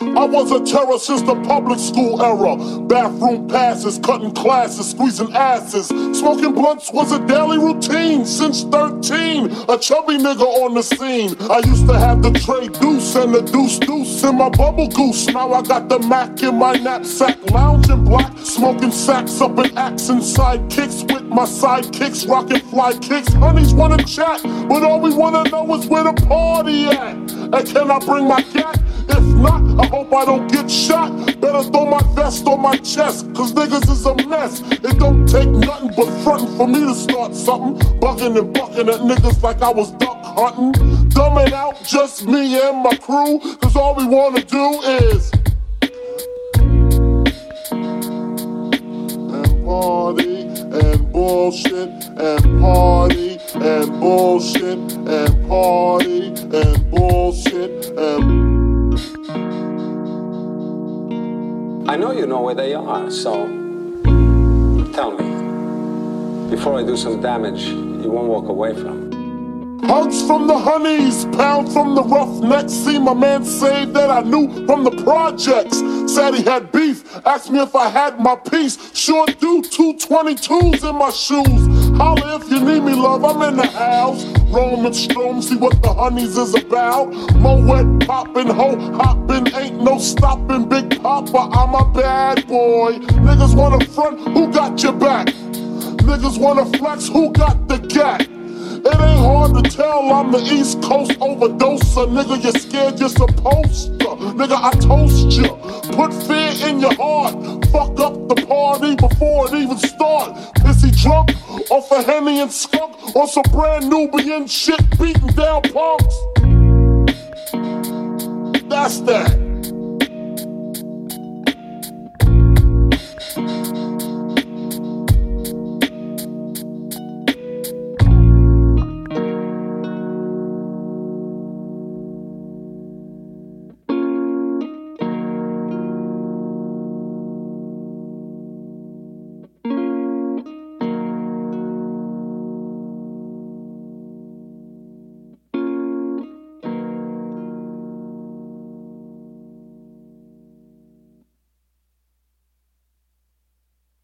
was a terror since the public school era. Bathroom passes, cutting classes, squeezing asses. Smoking blunts was a daily routine since 13. A chubby nigga on the scene. I used to have the tray deuce and the deuce deuce in my bubble goose. Now I got the Mac in my knapsack, lounging black, smoking sacks up in Saks and sidekicks with my sidekicks, rocking fly kicks. Honeys wanna chat, but all we wanna know is where the party at. And can I bring my cat? I hope I don't get shot. Better throw my vest on my chest, cause niggas is a mess. It don't take nothing but frontin' for me to start something. Bugging and bucking at niggas like I was duck hunting. Dumbing out just me and my crew, cause all we wanna do is. And party and bullshit and party and bullshit and party and I know you know where they are, so tell me. Before I do some damage, you won't walk away from. Hugs from the honeys, pound from the roughnecks. See my man say that I knew from the projects. Said he had beef, asked me if I had my piece. Sure do, two 22s in my shoes. Holla if you need me, love, I'm in the house. Roaming strong, see what the honeys is about. Moet poppin', ho hoppin', ain't no stopping. Big Papa, I'm a bad boy. Niggas wanna front, who got your back? Niggas wanna flex, who got the gat? It ain't hard to tell I'm the East Coast overdoser. Nigga, you're scared you're supposed to. Nigga, I toast you. Put fear in your heart. Fuck up the party before it even start. Is he drunk off a Henny and skunk or some brand Nubian shit beating down punks. That's that.